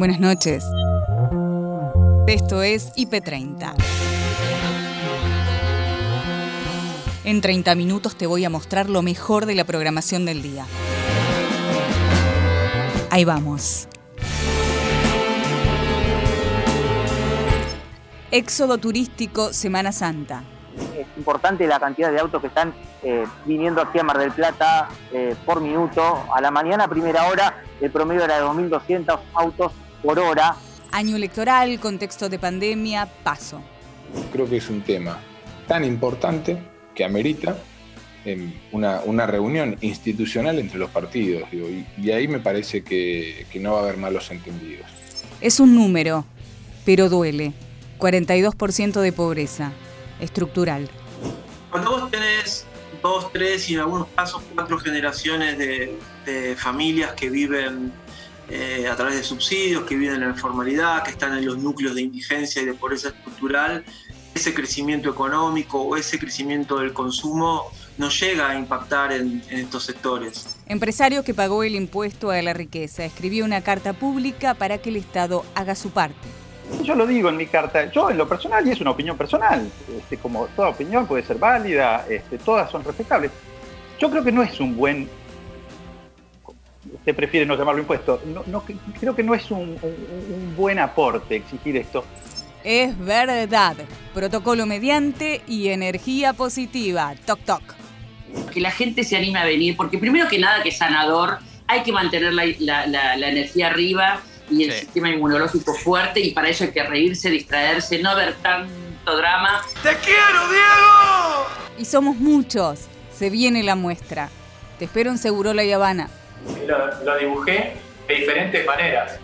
Buenas noches. Esto es IP30. En 30 minutos te voy a mostrar lo mejor de la programación del día. Ahí vamos. Éxodo turístico Semana Santa. Es importante la cantidad de autos que están eh, viniendo aquí a Mar del Plata eh, por minuto. A la mañana, primera hora, el promedio era de 2.200 autos por hora. Año electoral, contexto de pandemia, paso. Creo que es un tema tan importante que amerita una, reunión institucional entre los partidos. y, ahí me parece que, que no va a haber malos entendidos. Es un número, pero duele. 42% de pobreza estructural. Cuando vos tenés dos, tres y en algunos casos cuatro generaciones de, familias que viven eh, a través de subsidios, que viven en la informalidad, que están en los núcleos de indigencia y de pobreza estructural, ese crecimiento económico o ese crecimiento del consumo no llega a impactar en, en, estos sectores. Empresario que pagó el impuesto a la riqueza escribió una carta pública para que el Estado haga su parte. Yo lo digo en mi carta, yo en lo personal, y es una opinión personal, este, como toda opinión puede ser válida, este, todas son respetables. Yo creo que no es un buen, usted prefiere no llamarlo impuesto, no, creo que no es un, buen aporte exigir esto. Es verdad, protocolo mediante y energía positiva, toc toc. Que la gente se anime a venir, porque primero que nada que es sanador, hay que mantener la energía arriba y el sistema inmunológico fuerte y para eso hay que reírse, distraerse, no ver tanto drama. ¡Te quiero, Diego! Y somos muchos. Se viene la muestra. Te espero en Segurola y Habana. Lo, dibujé de diferentes maneras.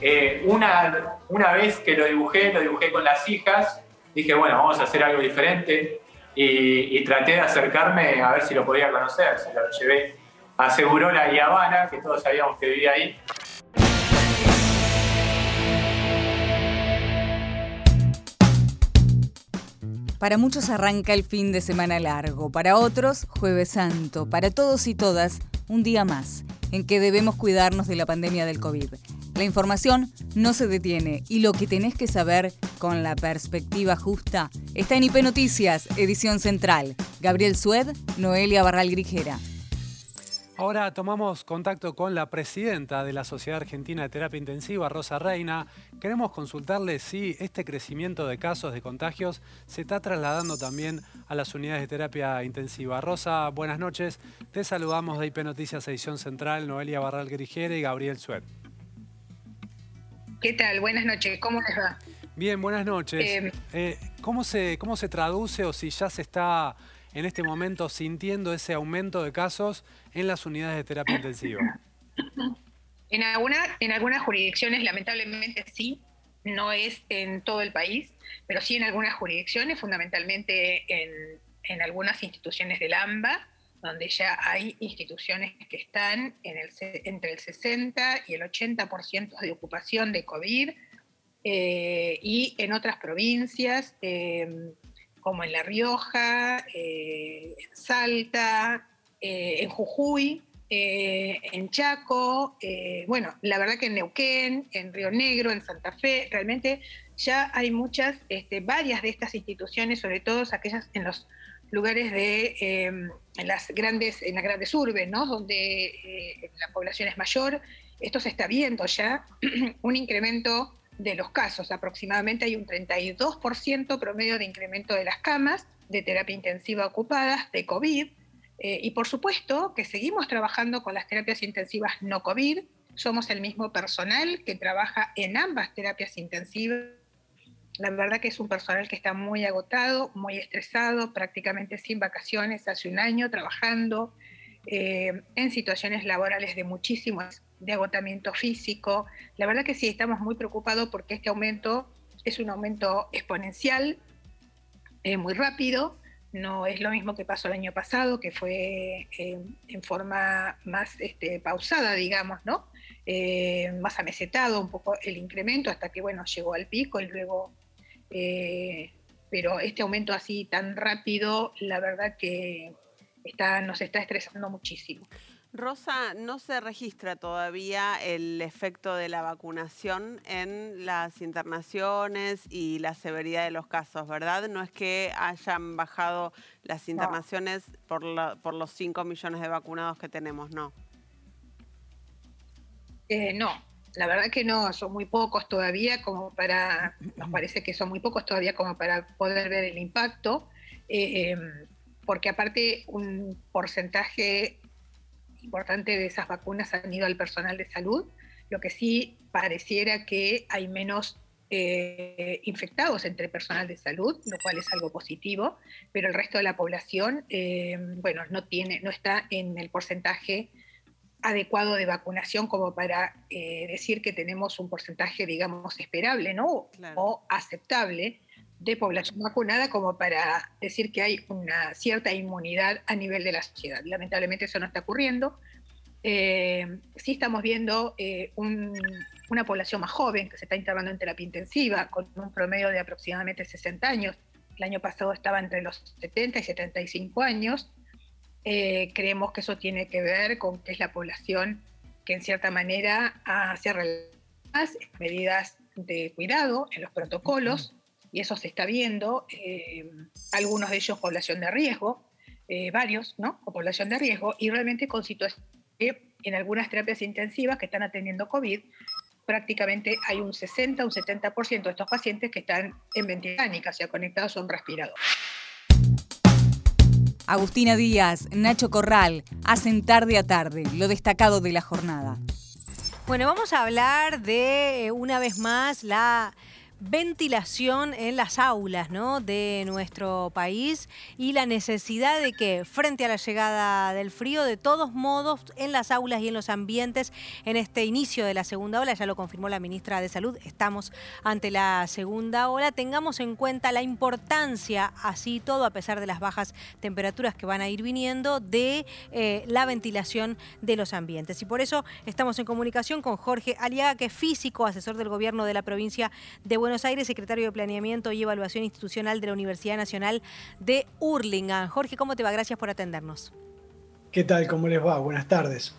Eh, una, una vez que lo dibujé, lo dibujé con las hijas. Dije, bueno, vamos a hacer algo diferente. Y, traté de acercarme a ver si lo podía conocer. Se lo llevé a Segurola y Habana, que todos sabíamos que vivía ahí. Para muchos arranca el fin de semana largo, para otros jueves santo, para todos y todas un día más en que debemos cuidarnos de la pandemia del COVID. La información no se detiene y lo que tenés que saber con la perspectiva justa está en IP Noticias, edición central. Gabriel Sued, Noelia Barral Grijera. Ahora tomamos contacto con la presidenta de la Sociedad Argentina de Terapia Intensiva, Rosa Reina. Queremos consultarle si este crecimiento de casos de contagios se está trasladando también a las unidades de terapia intensiva. Rosa, buenas noches. Te saludamos de IP Noticias Edición Central, Noelia Barral Grigera y Gabriel Suet. ¿Qué tal? Buenas noches. ¿Cómo les va? Bien, buenas noches. Eh, eh, ¿cómo, se, ¿Cómo se traduce o si ya se está en este momento sintiendo ese aumento de casos en las unidades de terapia intensiva? En, en algunas jurisdicciones, lamentablemente sí, no es en todo el país, pero sí en algunas jurisdicciones, fundamentalmente en, en algunas instituciones del AMBA, donde ya hay instituciones que están en el, entre el 60 y el 80% de ocupación de COVID, eh, y en otras provincias, eh, como en La Rioja, eh, en Salta, eh, en Jujuy, eh, en Chaco, bueno, la verdad que en Neuquén, en Río Negro, en Santa Fe, realmente ya hay muchas, este, varias de estas instituciones, sobre todo aquellas en los lugares de en las grandes, en las grandes urbes, ¿no? donde la población es mayor, esto se está viendo ya, un incremento de los casos. Aproximadamente hay un 32% promedio de incremento de las camas de terapia intensiva ocupadas de COVID. Eh, y por supuesto que seguimos trabajando con las terapias intensivas no COVID. Somos el mismo personal que trabaja en ambas terapias intensivas. La verdad que es un personal que está muy agotado, muy estresado, prácticamente sin vacaciones, hace un año trabajando eh, en situaciones laborales de muchísimo de agotamiento físico. La verdad que sí, estamos muy preocupados porque este aumento es un aumento exponencial, eh, muy rápido, no es lo mismo que pasó el año pasado, que fue eh, en forma más este, pausada, digamos, ¿no? Eh, más amesetado un poco el incremento hasta que, bueno, llegó al pico y luego... pero este aumento así tan rápido, la verdad que está, nos está estresando muchísimo. Rosa, no se registra todavía el efecto de la vacunación en las internaciones y la severidad de los casos, ¿verdad? No es que hayan bajado las internaciones por, por los 5 millones de vacunados que tenemos, ¿no? Eh, no, la verdad que no, son muy pocos todavía como para, nos parece que son muy pocos todavía como para poder ver el impacto, eh, em, porque aparte un porcentaje importante de esas vacunas han ido al personal de salud, lo que sí pareciera que hay menos eh, infectados entre personal de salud, lo cual es algo positivo, pero el resto de la población, bueno, no, tiene, no está en el porcentaje adecuado de vacunación como para eh, decir que tenemos un porcentaje, digamos, esperable, ¿no? O aceptable de población vacunada como para decir que hay una cierta inmunidad a nivel de la sociedad. Lamentablemente eso no está ocurriendo. Eh, sí estamos viendo eh, una población más joven que se está internando en terapia intensiva con un promedio de aproximadamente 60 años. El año pasado estaba entre los 70 y 75 años. Eh, creemos que eso tiene que ver con que es la población que en cierta manera hace las medidas de cuidado en los protocolos, y eso se está viendo, eh, algunos de ellos población de riesgo, eh, varios, ¿no? O población de riesgo, y realmente con situaciones que en algunas terapias intensivas que están atendiendo COVID, prácticamente hay un 60, un 70% de estos pacientes que están en ventilánica, o sea, conectados a un respirador. Agustina Díaz, Nacho Corral, hacen tarde a tarde, lo destacado de la jornada. Bueno, vamos a hablar de una vez más la ventilación en las aulas ¿no? de nuestro país y la necesidad de que frente a la llegada del frío, de todos modos, en las aulas y en los ambientes, en este inicio de la segunda ola, ya lo confirmó la ministra de Salud, estamos ante la segunda ola, tengamos en cuenta la importancia, así todo, a pesar de las bajas temperaturas que van a ir viniendo, de eh, la ventilación de los ambientes. Y por eso estamos en comunicación con Jorge Aliaga, que es físico, asesor del gobierno de la provincia de Buenos Buenos Aires, secretario de Planeamiento y Evaluación Institucional de la Universidad Nacional de Hurlingham. Jorge, ¿cómo te va? Gracias por atendernos. ¿Qué tal? ¿Cómo les va? Buenas tardes.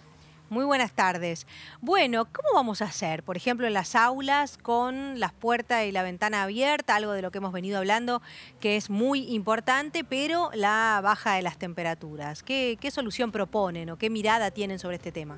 Muy buenas tardes. Bueno, ¿cómo vamos a hacer? Por ejemplo, en las aulas con las puertas y la ventana abierta, algo de lo que hemos venido hablando que es muy importante, pero la baja de las temperaturas. ¿Qué, qué solución proponen o qué mirada tienen sobre este tema?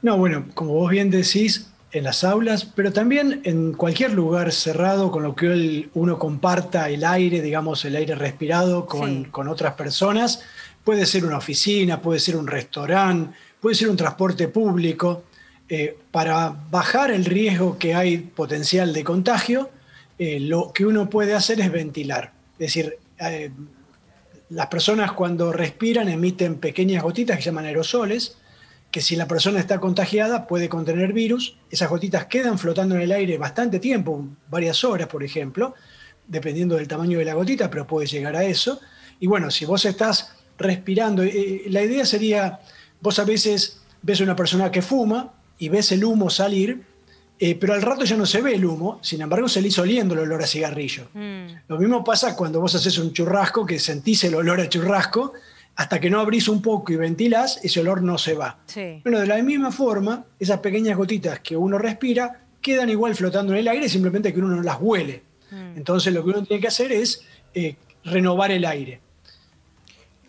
No, bueno, como vos bien decís, en las aulas, pero también en cualquier lugar cerrado con lo que uno comparta el aire, digamos, el aire respirado con, otras personas. Puede ser una oficina, puede ser un restaurante, puede ser un transporte público. Eh, para bajar el riesgo que hay potencial de contagio, eh, lo que uno puede hacer es ventilar. Es decir, eh, las personas cuando respiran emiten pequeñas gotitas que se llaman aerosoles, que si la persona está contagiada puede contener virus, esas gotitas quedan flotando en el aire bastante tiempo, varias horas por ejemplo, dependiendo del tamaño de la gotita, pero puede llegar a eso. Y bueno, si vos estás respirando, eh, la idea sería, vos a veces ves a una persona que fuma y ves el humo salir, eh, pero al rato ya no se ve el humo, sin embargo se le hizo oliendo el olor a cigarrillo. Mm. Lo mismo pasa cuando vos haces un churrasco, que sentís el olor a churrasco, hasta que no abrís un poco y ventilás, ese olor no se va. Bueno, de la misma forma, esas pequeñas gotitas que uno respira quedan igual flotando en el aire, simplemente que uno no las huele. Mm. Entonces lo que uno tiene que hacer es eh, renovar el aire.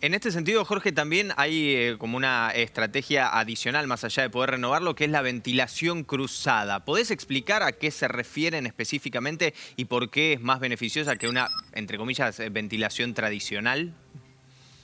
En este sentido, Jorge, también hay eh, como una estrategia adicional, más allá de poder renovarlo, que es la ventilación cruzada. ¿Podés explicar a qué se refieren específicamente y por qué es más beneficiosa que una, entre comillas, ventilación tradicional?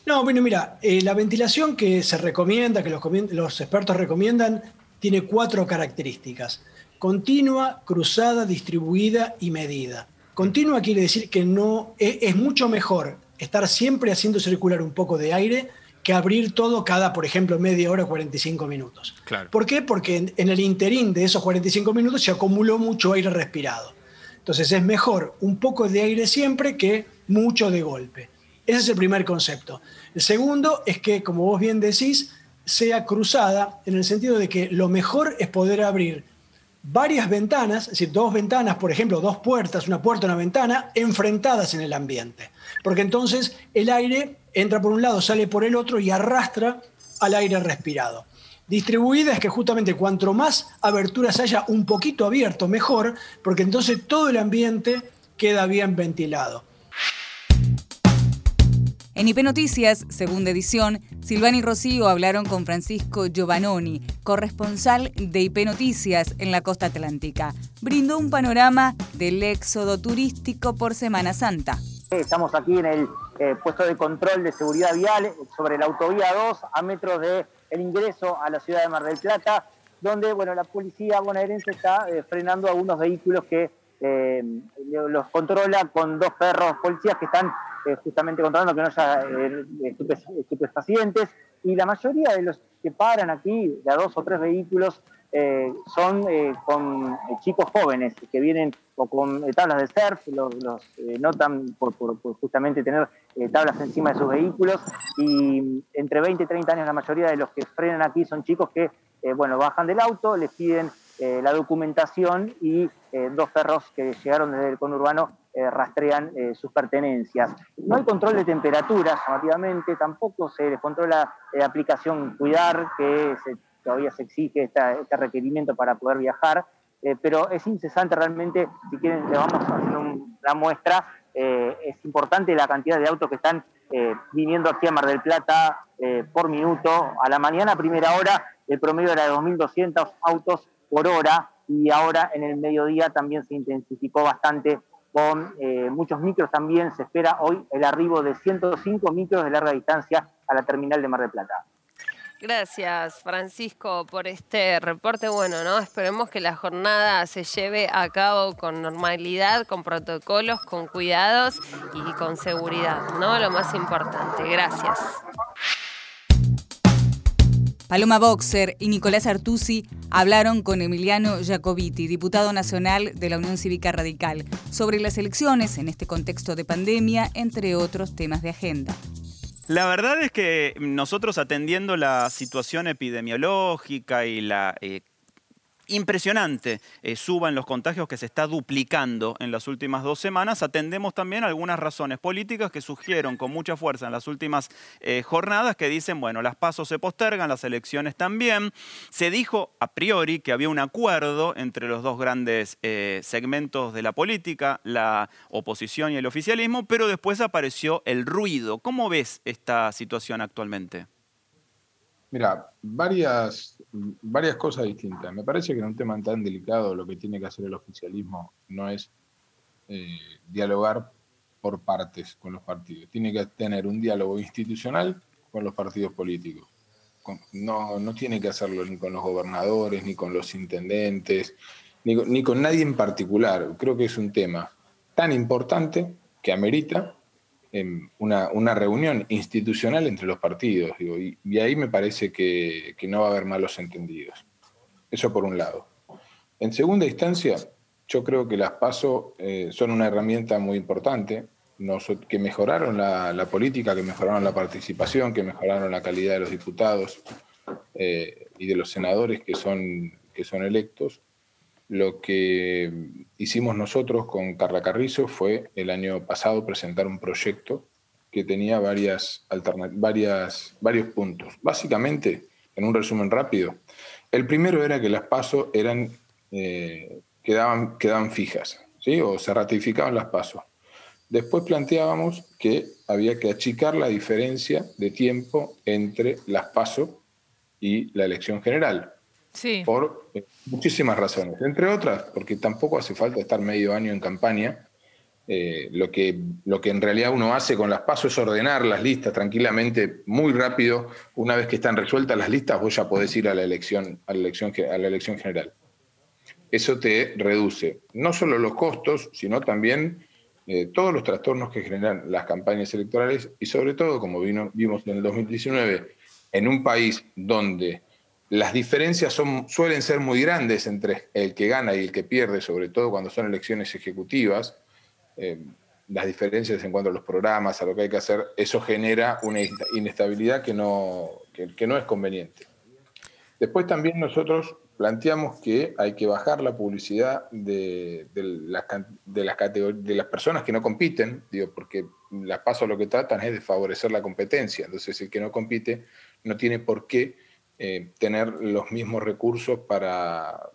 No, bueno, mira, eh, la ventilación que se recomienda, que los, expertos recomiendan, tiene cuatro características. Continua, cruzada, distribuida y medida. Continua quiere decir que no e, es, mucho mejor estar siempre haciendo circular un poco de aire que abrir todo cada, por ejemplo, media hora, 45 minutos. ¿Por qué? Porque en, en, el interín de esos 45 minutos se acumuló mucho aire respirado. Entonces es mejor un poco de aire siempre que mucho de golpe. Ese es el primer concepto. El segundo es que, como vos bien decís, sea cruzada en el sentido de que lo mejor es poder abrir varias ventanas, es decir, dos ventanas, por ejemplo, dos puertas, una puerta y una ventana, enfrentadas en el ambiente. Porque entonces el aire entra por un lado, sale por el otro y arrastra al aire respirado. Distribuida es que justamente cuanto más aberturas haya un poquito abierto, mejor, porque entonces todo el ambiente queda bien ventilado. En IP Noticias, segunda edición, Silvani y Rocío hablaron con Francisco Giovannoni, corresponsal de IP Noticias en la costa atlántica. Brindó un panorama del éxodo turístico por Semana Santa. Estamos aquí en el eh, puesto de control de seguridad vial sobre la autovía 2, a metros del el ingreso a la ciudad de Mar del Plata, donde bueno, la policía bonaerense está eh, frenando algunos vehículos que eh, los controla con dos perros policías que están eh, justamente controlando que no haya eh, estupefacientes. Y la mayoría de los que paran aquí, de a dos o tres vehículos, son con chicos jóvenes que vienen o con tablas de surf, los, notan por, justamente tener tablas encima de sus vehículos. Y entre 20 y 30 años, la mayoría de los que frenan aquí son chicos que, bueno, bajan del auto, les piden eh, la documentación y eh, dos perros que llegaron desde el conurbano eh, rastrean sus pertenencias. No hay control de temperatura, llamativamente, tampoco se les controla la aplicación Cuidar, que todavía se exige este requerimiento para poder viajar, pero es incesante realmente, si quieren, le vamos haciendo la muestra, es importante la cantidad de autos que están viniendo aquí a Mar del Plata por minuto. A la mañana, primera hora, el promedio era de 2.200 autos por hora y ahora en el mediodía también se intensificó bastante con eh, muchos micros también. Se espera hoy el arribo de 105 micros de larga distancia a la terminal de Mar del Plata. Gracias, Francisco, por este reporte. Bueno, ¿no? Esperemos que la jornada se lleve a cabo con normalidad, con protocolos, con cuidados y con seguridad, ¿no? Lo más importante. Gracias. Paloma Boxer y Nicolás Artusi hablaron con Emiliano Jacobiti, diputado nacional de la Unión Cívica Radical, sobre las elecciones en este contexto de pandemia, entre otros temas de agenda. La verdad es que nosotros atendiendo la situación epidemiológica y la eh, impresionante eh, suba en los contagios que se está duplicando en las últimas dos semanas, atendemos también algunas razones políticas que surgieron con mucha fuerza en las últimas eh, jornadas que dicen, bueno, las pasos se postergan, las elecciones también. Se dijo a priori que había un acuerdo entre los dos grandes eh, segmentos de la política, la oposición y el oficialismo, pero después apareció el ruido. ¿Cómo ves esta situación actualmente? Mira, varias, varias cosas distintas. Me parece que en un tema tan delicado lo que tiene que hacer el oficialismo no es eh, dialogar por partes con los partidos. Tiene que tener un diálogo institucional con los partidos políticos. no, no tiene que hacerlo ni con los gobernadores, ni con los intendentes, ni ni con nadie en particular. Creo que es un tema tan importante que amerita una, una, reunión institucional entre los partidos, y, ahí me parece que, no va a haber malos entendidos. Eso por un lado. En segunda instancia, yo creo que las PASO eh, son una herramienta muy importante, que mejoraron la, política, que mejoraron la participación, que mejoraron la calidad de los diputados eh, y de los senadores que son, que son electos. Lo que hicimos nosotros con Carla Carrizo fue el año pasado presentar un proyecto que tenía varias varios puntos. Básicamente, en un resumen rápido, el primero era que las pasos eran, eh, quedaban, quedaban fijas, ¿sí? o se ratificaban las pasos. Después planteábamos que había que achicar la diferencia de tiempo entre las pasos y la elección general. Por eh, muchísimas razones. Entre otras, porque tampoco hace falta estar medio año en campaña. Eh, lo, que, lo que en realidad uno hace con las pasos es ordenar las listas tranquilamente, muy rápido. Una vez que están resueltas las listas, vos ya podés ir a la elección, a la elección, a la elección general. Eso te reduce no solo los costos, sino también eh, todos los trastornos que generan las campañas electorales y sobre todo, como vino, vimos en el 2019, en un país donde las diferencias suelen ser muy grandes entre el que gana y el que pierde, sobre todo cuando son elecciones ejecutivas. Eh, las diferencias en cuanto a los programas, a lo que hay que hacer, eso genera una inestabilidad que no, que, no es conveniente. Después también nosotros planteamos que hay que bajar la publicidad de, las, de, las, de las personas que no compiten, digo, porque las pasos lo que tratan es de favorecer la competencia. Entonces, el que no compite no tiene por qué eh, tener los mismos recursos para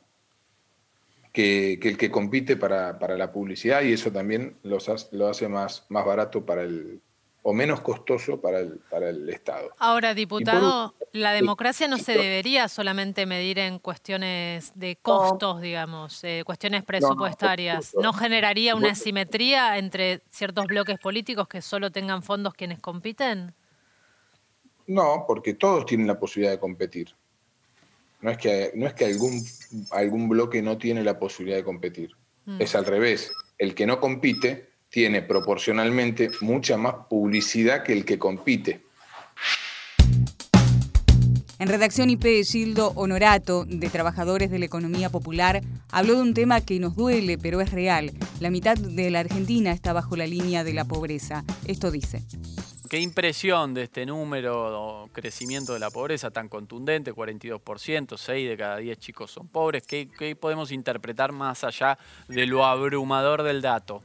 que, el que compite para, la publicidad y eso también los, lo hace más, más barato para el, o menos costoso para el, para el Estado. Ahora, diputado, la democracia no se debería solamente medir en cuestiones de costos, digamos, eh, cuestiones presupuestarias. No, generaría una asimetría entre ciertos bloques políticos que solo tengan fondos quienes compiten? No, porque todos tienen la posibilidad de competir. No es que, no es que algún, algún bloque no tiene la posibilidad de competir. Mm. Es al revés. El que no compite tiene proporcionalmente mucha más publicidad que el que compite. En redacción IP, Gildo Honorato, de Trabajadores de la Economía Popular, habló de un tema que nos duele, pero es real. La mitad de la Argentina está bajo la línea de la pobreza. Esto dice. ¿Qué impresión de este número, crecimiento de la pobreza tan contundente, 42%, 6 de cada 10 chicos son pobres? ¿Qué, ¿Qué podemos interpretar más allá de lo abrumador del dato?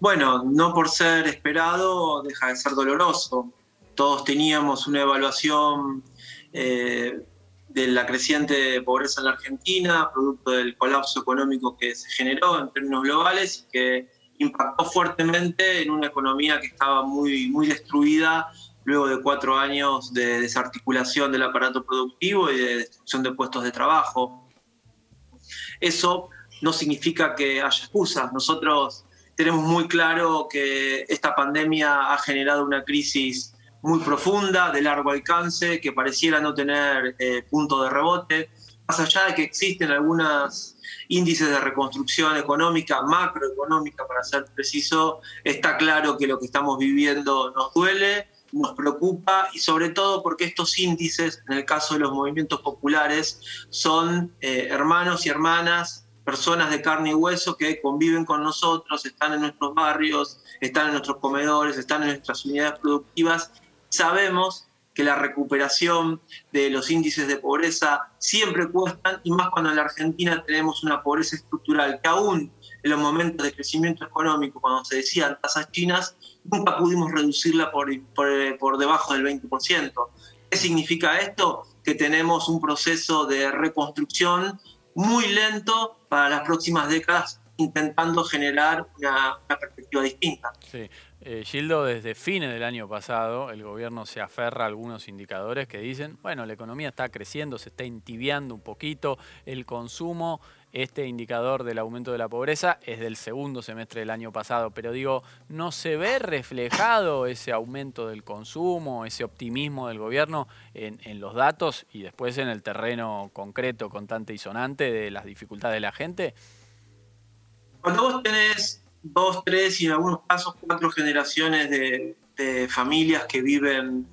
Bueno, no por ser esperado deja de ser doloroso. Todos teníamos una evaluación eh, de la creciente pobreza en la Argentina, producto del colapso económico que se generó en términos globales y que impactó fuertemente en una economía que estaba muy, muy destruida luego de cuatro años de desarticulación del aparato productivo y de destrucción de puestos de trabajo. Eso no significa que haya excusas. Nosotros tenemos muy claro que esta pandemia ha generado una crisis muy profunda, de largo alcance, que pareciera no tener eh, punto de rebote, más allá de que existen algunos índices de reconstrucción económica, macroeconómica para ser preciso, está claro que lo que estamos viviendo nos duele, nos preocupa y sobre todo porque estos índices, en el caso de los movimientos populares, son eh, hermanos y hermanas personas de carne y hueso que conviven con nosotros, están en nuestros barrios, están en nuestros comedores, están en nuestras unidades productivas. Sabemos que la recuperación de los índices de pobreza siempre cuestan y más cuando en la Argentina tenemos una pobreza estructural que aún en los momentos de crecimiento económico, cuando se decían tasas chinas, nunca pudimos reducirla por, por, por debajo del 20%. ¿Qué significa esto? Que tenemos un proceso de reconstrucción muy lento para las próximas décadas, intentando generar una, perspectiva distinta. Sí. Eh, Gildo, desde fines del año pasado, el gobierno se aferra a algunos indicadores que dicen, bueno, la economía está creciendo, se está entibiando un poquito, el consumo este indicador del aumento de la pobreza es del segundo semestre del año pasado, pero digo, ¿no se ve reflejado ese aumento del consumo, ese optimismo del gobierno en, los datos y después en el terreno concreto, contante y sonante de las dificultades de la gente? Cuando vos tenés dos, tres y en algunos casos cuatro generaciones de, familias que viven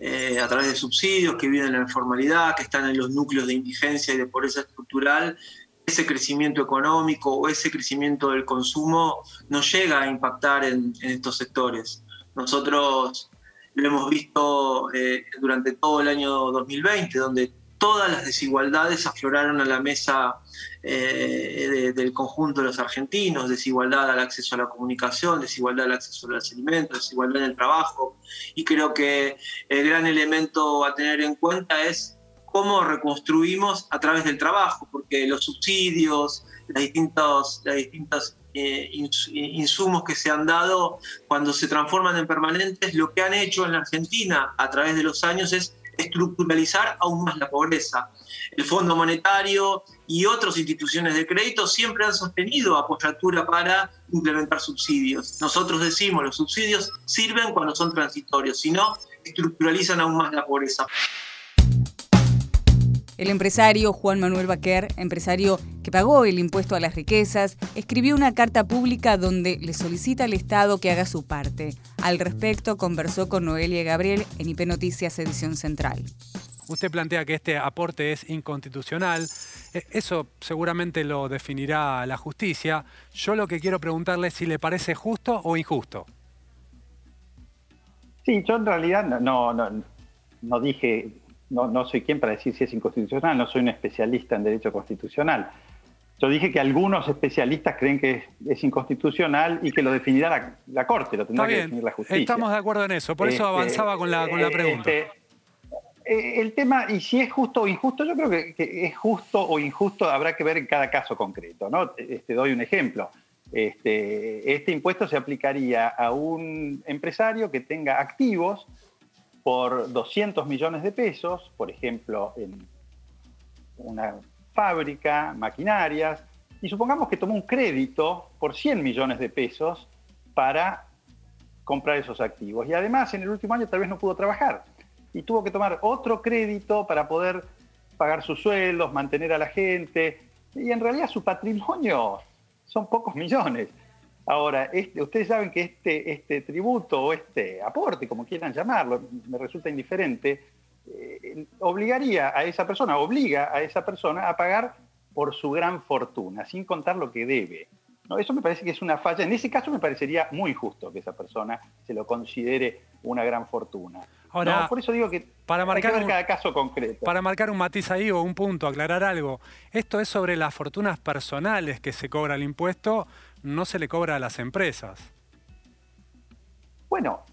eh, a través de subsidios, que viven en la informalidad, que están en los núcleos de indigencia y de pobreza estructural, ese crecimiento económico o ese crecimiento del consumo no llega a impactar en, estos sectores. Nosotros lo hemos visto eh, durante todo el año 2020, donde todas las desigualdades afloraron a la mesa eh, del conjunto de los argentinos, desigualdad al acceso a la comunicación, desigualdad al acceso a los alimentos, desigualdad en el trabajo. Y creo que el gran elemento a tener en cuenta es cómo reconstruimos a través del trabajo, porque los subsidios, los distintos, distintos eh, insumos que se han dado cuando se transforman en permanentes, lo que han hecho en la Argentina a través de los años es estructuralizar aún más la pobreza. El Fondo Monetario y otras instituciones de crédito siempre han sostenido apoyatura para implementar subsidios. Nosotros decimos, los subsidios sirven cuando son transitorios, si no, estructuralizan aún más la pobreza. El empresario Juan Manuel Baquer, empresario que pagó el impuesto a las riquezas, escribió una carta pública donde le solicita al Estado que haga su parte. Al respecto, conversó con Noelia Gabriel en IP Noticias Edición Central. Usted plantea que este aporte es inconstitucional. E, eso seguramente lo definirá la justicia. Yo lo que quiero preguntarle es si le parece justo o injusto. Sí, yo en realidad no, no, no dije no, soy quien para decir si es inconstitucional, no soy un especialista en derecho constitucional. Yo dije que algunos especialistas creen que es, inconstitucional y que lo definirá la, Corte, lo tendrá que definir la justicia. Estamos de acuerdo en eso, por eso este, avanzaba con la, con la pregunta. Este, Eh, el tema, y si es justo o injusto, yo creo que, es justo o injusto, habrá que ver en cada caso concreto. ¿no? Te, doy un ejemplo. Este, este impuesto se aplicaría a un empresario que tenga activos por 200 millones de pesos, por ejemplo, en una fábrica, maquinarias, y supongamos que tomó un crédito por 100 millones de pesos para comprar esos activos. Y además en el último año tal vez no pudo trabajar y tuvo que tomar otro crédito para poder pagar sus sueldos, mantener a la gente. Y en realidad su patrimonio son pocos millones. Ahora, este, ustedes saben que este, este tributo o este aporte, como quieran llamarlo, me resulta indiferente, eh, obligaría a esa persona, obliga a esa persona a pagar por su gran fortuna, sin contar lo que debe. ¿No? Eso me parece que es una falla. En ese caso me parecería muy injusto que esa persona se lo considere una gran fortuna. Ahora, por eso digo que para marcar hay que ver cada caso concreto. Para marcar un matiz ahí o un punto, aclarar algo. Esto es sobre las fortunas personales que se cobra el impuesto, no se le cobra a las empresas. Bueno,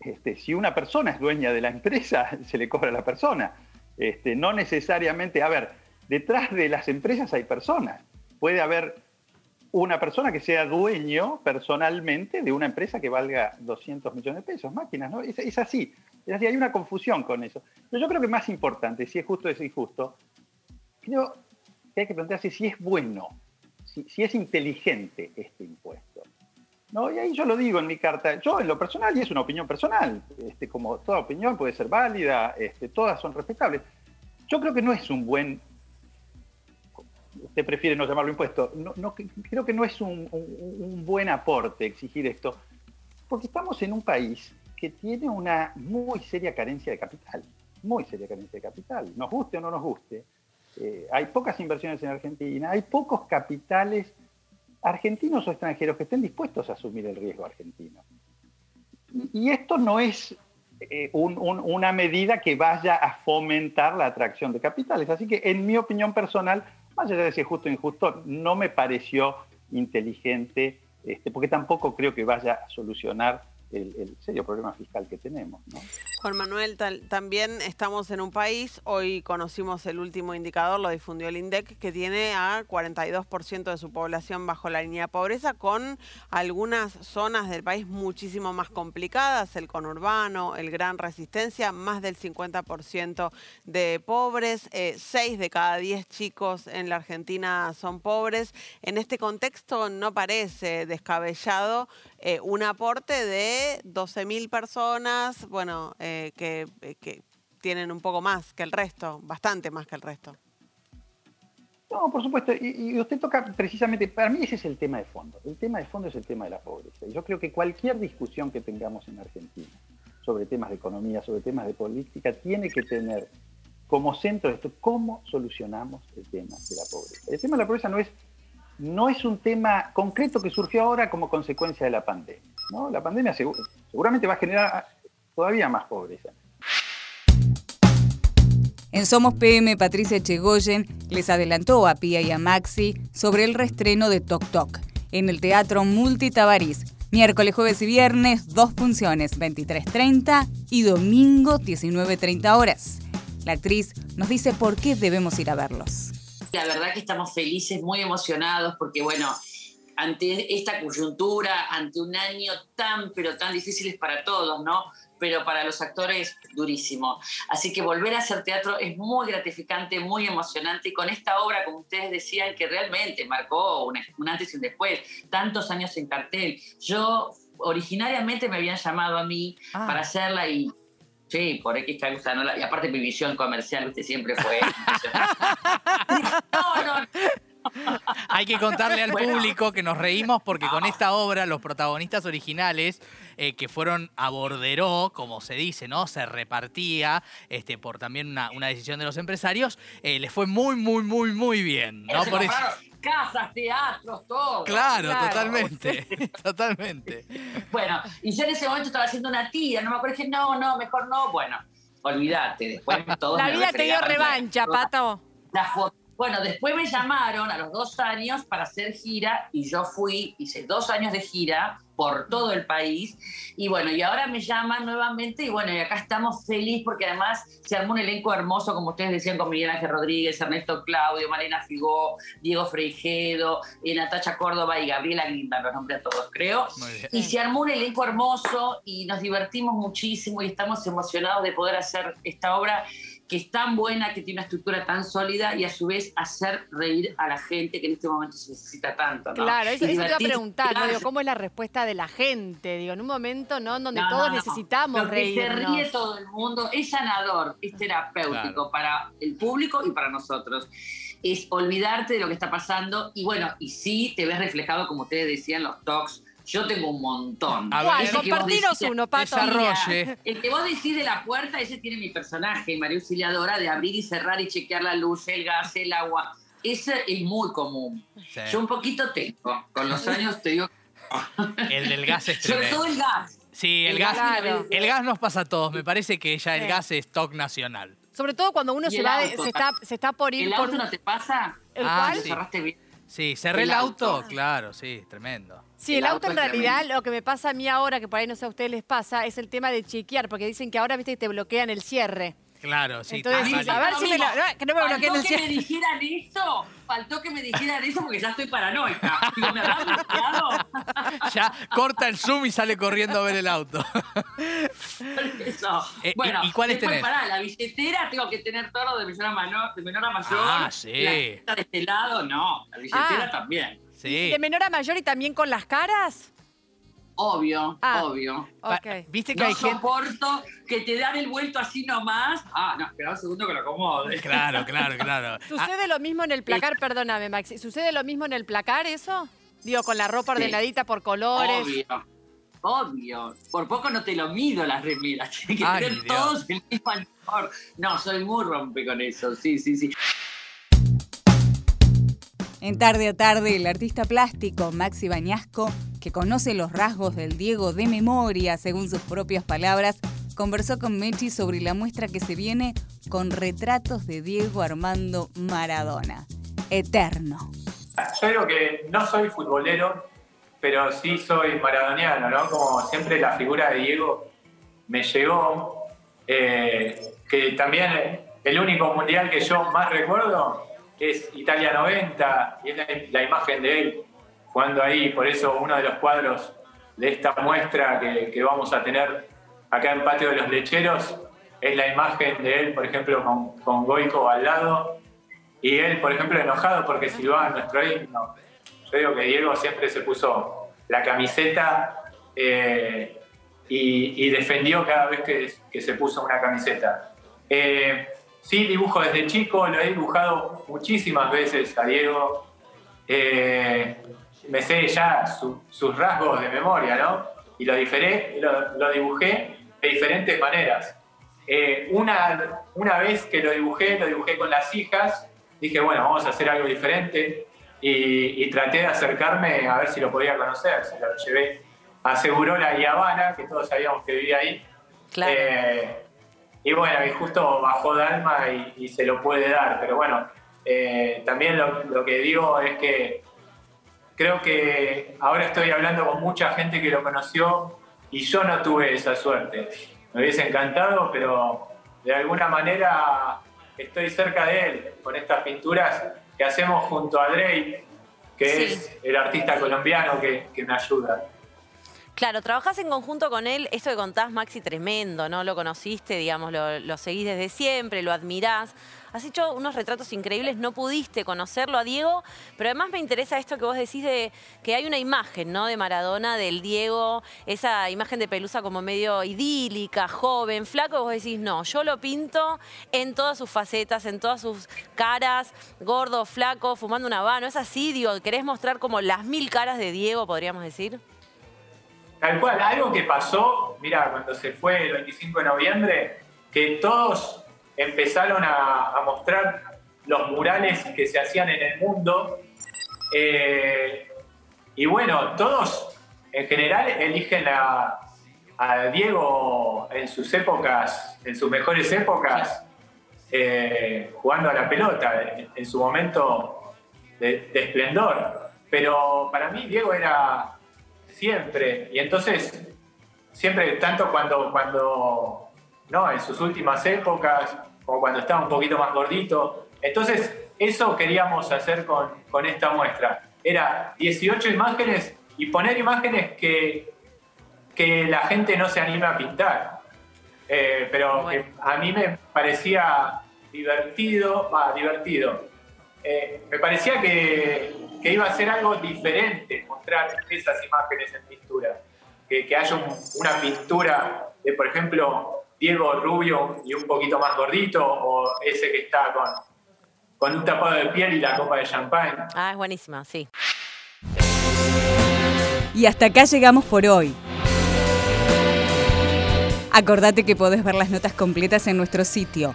este, si una persona es dueña de la empresa, se le cobra a la persona. Este, no necesariamente, a ver, detrás de las empresas hay personas. Puede haber una persona que sea dueño personalmente de una empresa que valga 200 millones de pesos, máquinas, ¿no? Es, así, es así, hay una confusión con eso. Pero yo creo que más importante, si es justo o es injusto, creo que hay que plantearse si es bueno, si, es inteligente este impuesto. ¿No? Y ahí yo lo digo en mi carta, yo en lo personal, y es una opinión personal, este, como toda opinión puede ser válida, este, todas son respetables, yo creo que no es un buen usted prefiere no llamarlo impuesto, no, creo que no es un, buen aporte exigir esto, porque estamos en un país que tiene una muy seria carencia de capital, muy seria carencia de capital, nos guste o no nos guste. Eh, hay pocas inversiones en Argentina, hay pocos capitales argentinos o extranjeros que estén dispuestos a asumir el riesgo argentino. Y, esto no es eh, una medida que vaya a fomentar la atracción de capitales. Así que, en mi opinión personal, más allá de si justo o injusto, no me pareció inteligente, este, porque tampoco creo que vaya a solucionar el, serio problema fiscal que tenemos. Juan Manuel, también estamos en un país, hoy conocimos el último indicador, lo difundió el INDEC, que tiene a 42% de su población bajo la línea de pobreza, con algunas zonas del país muchísimo más complicadas, el conurbano, el Gran Resistencia, más del 50% de pobres, 6 eh, de cada 10 chicos en la Argentina son pobres. En este contexto no parece descabellado eh, un aporte de 12.000 personas, bueno, eh, que, que, tienen un poco más que el resto, bastante más que el resto. No, por supuesto, y, usted toca precisamente, para mí ese es el tema de fondo. El tema de fondo es el tema de la pobreza. Yo creo que cualquier discusión que tengamos en Argentina sobre temas de economía, sobre temas de política, tiene que tener como centro esto, cómo solucionamos el tema de la pobreza. El tema de la pobreza no es no es un tema concreto que surgió ahora como consecuencia de la pandemia. ¿no? La pandemia seguramente va a generar todavía más pobreza. En Somos PM, Patricia Chegoyen les adelantó a Pia y a Maxi sobre el restreno de Tok Tok en el Teatro Multitabarís. Miércoles, jueves y viernes, dos funciones, 23.30 y domingo, 19.30 horas. La actriz nos dice por qué debemos ir a verlos. La verdad que estamos felices, muy emocionados, porque bueno, ante esta coyuntura, ante un año tan, pero tan difícil para todos, ¿no? Pero para los actores, durísimo. Así que volver a hacer teatro es muy gratificante, muy emocionante. Y con esta obra, como ustedes decían, que realmente marcó un, antes y un después, tantos años en cartel. Yo originariamente me habían llamado a mí ah. para hacerla y Sí, por X causa. No y aparte mi visión comercial, usted siempre fue... no, no. Hay que contarle al público que nos reímos porque con esta obra los protagonistas originales eh, que fueron a borderó, como se dice, ¿no? Se repartía este, por también una, decisión de los empresarios, eh, les fue muy, muy, muy, muy bien. ¿no? Por eso casas, teatros, todo. Claro, totalmente, totalmente. Bueno, y yo en ese momento estaba haciendo una tía, no me acuerdo, dije, no, no, mejor no, bueno, olvídate, después todo La vida te dio revancha, Pato. La foto Bueno, después me llamaron a los dos años para hacer gira y yo fui, hice dos años de gira por todo el país y bueno, y ahora me llaman nuevamente y bueno, y acá estamos felices porque además se armó un elenco hermoso, como ustedes decían, con Miguel Ángel Rodríguez, Ernesto Claudio, Marina Figó, Diego Freijedo, eh, Natacha Córdoba y Gabriela Glinda, los nombré a todos, creo. Y se armó un elenco hermoso y nos divertimos muchísimo y estamos emocionados de poder hacer esta obra que es tan buena, que tiene una estructura tan sólida y a su vez hacer reír a la gente que en este momento se necesita tanto. ¿no? Claro, eso, eso te iba a preguntar, ¿no? Digo, ¿cómo es la respuesta de la gente? Digo, en un momento, ¿no? En donde No, todos no, no. necesitamos Lo que se ríe todo el mundo es sanador, es terapéutico para el público y para nosotros. Es olvidarte de lo que está pasando y bueno, y sí te ves reflejado, como ustedes decían, los talks. Yo tengo un montón. A ver, compartinos decís- uno, Pato. Desarrolle. El que vos decís de la puerta, ese tiene mi personaje, María Auxiliadora, de abrir y cerrar y chequear la luz, el gas, el agua. Ese es muy común. Sí. Yo un poquito tengo. Con los años te digo. El del gas es Sobre todo el gas. Sí, el, El gas, claro. el gas nos pasa a todos. Me parece que ya el Sí. gas es stock nacional. Sobre todo cuando uno se va, auto, se está, se está por ir ¿El por... auto no te pasa? ¿El Ah, cuál? sí. Cerraste bien. Sí, cerré el, El auto. auto. claro, sí, tremendo. Sí, el, El auto en auto realidad lo que me pasa a mí ahora, que por ahí no sé a ustedes les pasa, es el tema de chequear, porque dicen que ahora, viste, que te bloquean el cierre. Claro, sí. Entonces, sí, a ver si me lo- no, que no me Faltó bloqueen el que cierre. me dijeran eso. Faltó que me dijeran eso porque ya estoy paranoica. Digo, ¿me habrán bloqueado? Ya corta el zoom y sale corriendo a ver el auto. Eso. Eh, bueno, ¿y- y cuáles tenés? Pará, la billetera tengo que tener todo de menor a menor, de menor a mayor. Ah, sí. La de este lado, no. La billetera Ah. también. Sí. ¿De menor a mayor y también con las caras? Obvio, Ah. obvio. Ok. Viste que No hay gente. soporto que te dan el vuelto así nomás. Ah, no, espera un segundo que lo acomode. Claro, claro, claro. Ah, ¿Sucede lo mismo en el placar? Perdóname, Maxi. ¿Sucede lo mismo en el placar eso? Digo, con la ropa Sí. ordenadita por colores. Obvio. Obvio. Por poco no te lo mido las remeras. Tienen que Ay, tener Dios. todos el mismo color. No, soy muy rompe con eso. Sí, sí, sí. En Tarde a Tarde, el artista plástico Maxi Bañasco, que conoce los rasgos del Diego de memoria, según sus propias palabras, conversó con Mechi sobre la muestra que se viene con retratos de Diego Armando Maradona. Eterno. Yo digo que no soy futbolero, pero sí soy maradoniano, ¿no? Como siempre la figura de Diego me llegó, eh, que también el único mundial que yo más recuerdo es Italia 90, y es la, imagen de él jugando ahí, por eso uno de los cuadros de esta muestra que, vamos a tener acá en Patio de los Lecheros es la imagen de él, por ejemplo, con, con Goico al lado, y él, por ejemplo, enojado porque silbaba nuestro himno. Yo digo que Diego siempre se puso la camiseta eh, y, defendió cada vez que, que se puso una camiseta. Eh, sí, dibujo desde chico, lo he dibujado muchísimas veces a Diego. Eh, me sé ya su- sus rasgos de memoria, ¿no? Y lo, diferé, lo, lo dibujé de diferentes maneras. Eh, una, una vez que lo dibujé, lo dibujé con las hijas, dije, bueno, vamos a hacer algo diferente y, y traté de acercarme a ver si lo podía conocer. Se lo llevé a Segurola y Habana, que todos sabíamos que vivía ahí. Claro. Eh, y bueno, y justo bajó Dalma y, y se lo puede dar. Pero bueno, eh, también lo, lo que digo es que creo que ahora estoy hablando con mucha gente que lo conoció y yo no tuve esa suerte. Me hubiese encantado, pero de alguna manera estoy cerca de él con estas pinturas que hacemos junto a Drake, que Sí. es el artista colombiano que, que me ayuda. Claro, trabajás en conjunto con él, esto que contás, Maxi, tremendo, ¿no? Lo conociste, digamos, lo, seguís desde siempre, lo admirás. Has hecho unos retratos increíbles, no pudiste conocerlo a Diego, pero además me interesa esto que vos decís de que hay una imagen, ¿no? De Maradona, del Diego, esa imagen de Pelusa como medio idílica, joven, flaco, vos decís, no, yo lo pinto en todas sus facetas, en todas sus caras, gordo, flaco, fumando un habano, es así, digo, querés mostrar como las mil caras de Diego, podríamos decir. Tal cual, algo que pasó, mira, cuando se fue el 25 de noviembre, que todos empezaron a, mostrar los murales que se hacían en el mundo. eh, y bueno, todos en general eligen a, Diego en sus épocas, en sus mejores épocas, eh, jugando a la pelota en, su momento de, esplendor. Pero para mí Diego era siempre, y entonces siempre, tanto cuando, cuando no, en sus últimas épocas, como cuando estaba un poquito más gordito. Entonces, eso queríamos hacer con, con esta muestra. Era 18 imágenes y poner imágenes que, que la gente no se anima a pintar. Eh, pero a mí me parecía divertido, va, divertido. Eh, me parecía que, que, iba a ser algo diferente mostrar esas imágenes en pintura. Que, que haya una pintura de, por ejemplo, Diego rubio y un poquito más gordito, o ese que está con, con un tapado de piel y la copa de champán. Ah, es buenísima, sí. Y hasta acá llegamos por hoy. Acordate que podés ver las notas completas en nuestro sitio